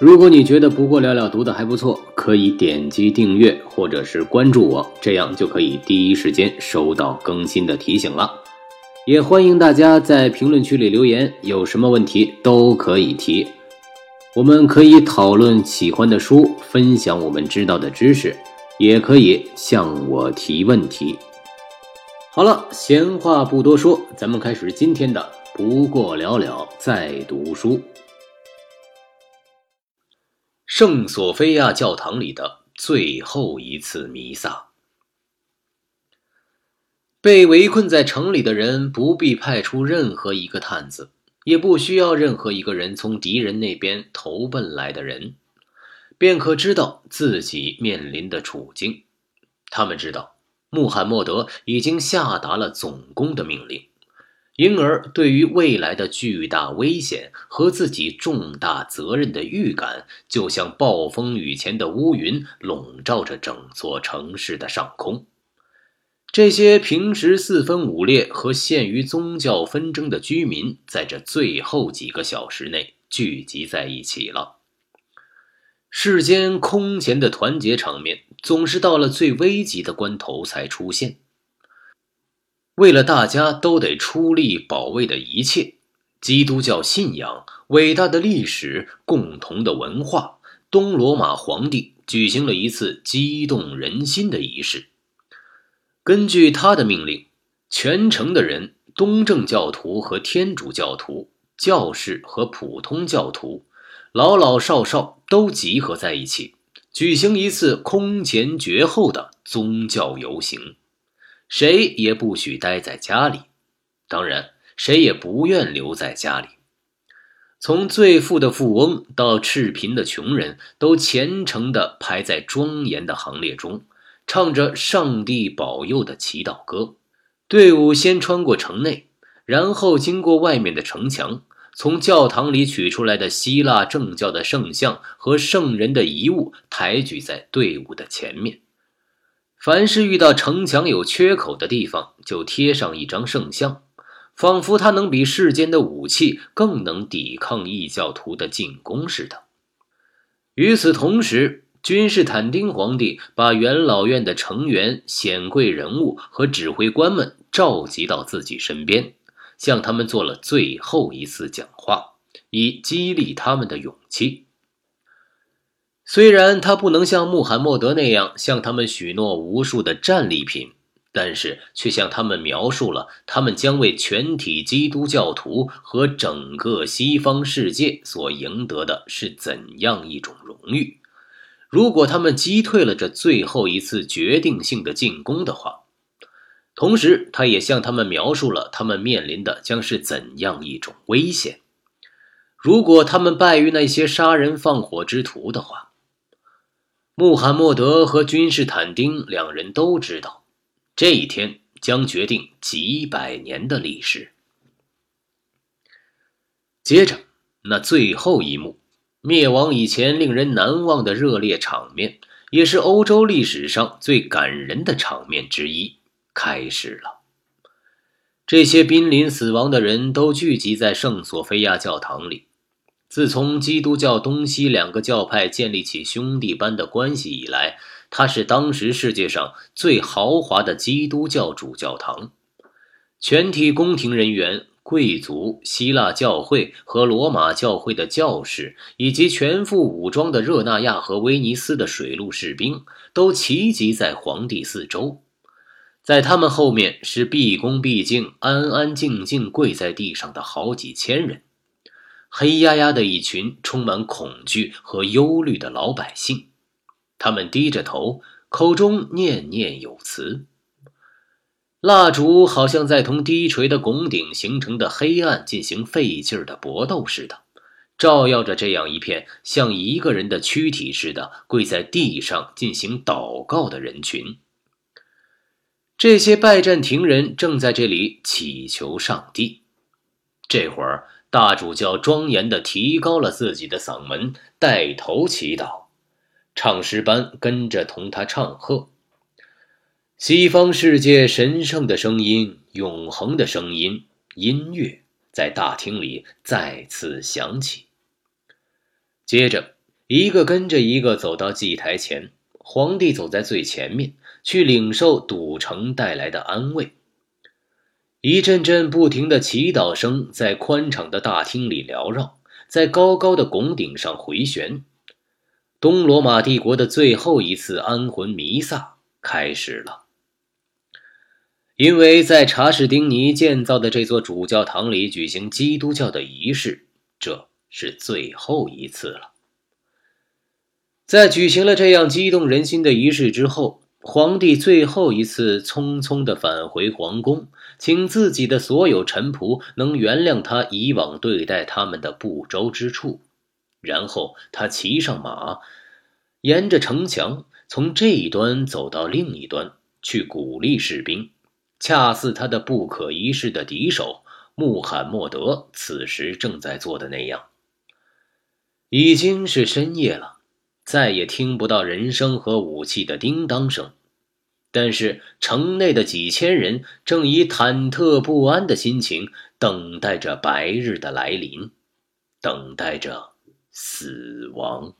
如果你觉得不过了了读的还不错，可以点击订阅或者是关注我，这样就可以第一时间收到更新的提醒了。也欢迎大家在评论区里留言，有什么问题都可以提，我们可以讨论喜欢的书，分享我们知道的知识，也可以向我提问题。好了，闲话不多说，咱们开始今天的不过了了再读书。圣索菲亚教堂里的最后一次弥撒。被围困在城里的人不必派出任何一个探子，也不需要任何一个人从敌人那边投奔来的人，便可知道自己面临的处境。他们知道穆罕默德已经下达了总攻的命令。因而，对于未来的巨大危险和自己重大责任的预感，就像暴风雨前的乌云，笼罩着整座城市的上空。这些平时四分五裂和陷于宗教纷争的居民，在这最后几个小时内聚集在一起了。世间空前的团结场面，总是到了最危急的关头才出现。为了大家都得出力保卫的一切，基督教信仰、伟大的历史、共同的文化，东罗马皇帝举行了一次激动人心的仪式。根据他的命令，全城的人，东正教徒和天主教徒、教士和普通教徒，老老少少都集合在一起，举行一次空前绝后的宗教游行。谁也不许待在家里，当然，谁也不愿留在家里。从最富的富翁到赤贫的穷人，都虔诚地排在庄严的行列中，唱着“上帝保佑”的祈祷歌。队伍先穿过城内，然后经过外面的城墙，从教堂里取出来的希腊正教的圣像和圣人的遗物抬举在队伍的前面。凡是遇到城墙有缺口的地方，就贴上一张圣像，仿佛它能比世间的武器更能抵抗异教徒的进攻似的。与此同时，君士坦丁皇帝把元老院的成员、显贵人物和指挥官们召集到自己身边，向他们做了最后一次讲话，以激励他们的勇气。虽然他不能像穆罕默德那样向他们许诺无数的战利品，但是却向他们描述了他们将为全体基督教徒和整个西方世界所赢得的是怎样一种荣誉。如果他们击退了这最后一次决定性的进攻的话，同时他也向他们描述了他们面临的将是怎样一种危险。如果他们败于那些杀人放火之徒的话。穆罕默德和君士坦丁两人都知道，这一天将决定几百年的历史。接着，那最后一幕，灭亡以前令人难忘的热烈场面，也是欧洲历史上最感人的场面之一，开始了。这些濒临死亡的人都聚集在圣索菲亚教堂里。自从基督教东西两个教派建立起兄弟般的关系以来，它是当时世界上最豪华的基督教主教堂。全体宫廷人员、贵族、希腊教会和罗马教会的教士，以及全副武装的热那亚和威尼斯的水陆士兵，都齐集在皇帝四周。在他们后面是毕恭毕敬、安安静静跪在地上的好几千人。黑压压的一群充满恐惧和忧虑的老百姓，他们低着头，口中念念有词。蜡烛好像在同低垂的拱顶形成的黑暗进行费劲儿的搏斗似的，照耀着这样一片像一个人的躯体似的跪在地上进行祷告的人群。这些拜占庭人正在这里祈求上帝。这会儿。大主教庄严地提高了自己的嗓门，带头祈祷，唱诗班跟着同他唱和。西方世界神圣的声音、永恒的声音、音乐在大厅里再次响起。接着，一个跟着一个走到祭台前，皇帝走在最前面，去领受赌城带来的安慰。一阵阵不停的祈祷声在宽敞的大厅里缭绕，在高高的拱顶上回旋。东罗马帝国的最后一次安魂弥撒开始了。因为在查士丁尼建造的这座主教堂里举行基督教的仪式，这是最后一次了。在举行了这样激动人心的仪式之后。皇帝最后一次匆匆地返回皇宫，请自己的所有臣仆能原谅他以往对待他们的不周之处，然后他骑上马，沿着城墙从这一端走到另一端，去鼓励士兵，恰似他的不可一世的敌手穆罕默德此时正在做的那样。已经是深夜了。再也听不到人声和武器的叮当声，但是城内的几千人正以忐忑不安的心情等待着白日的来临，等待着死亡。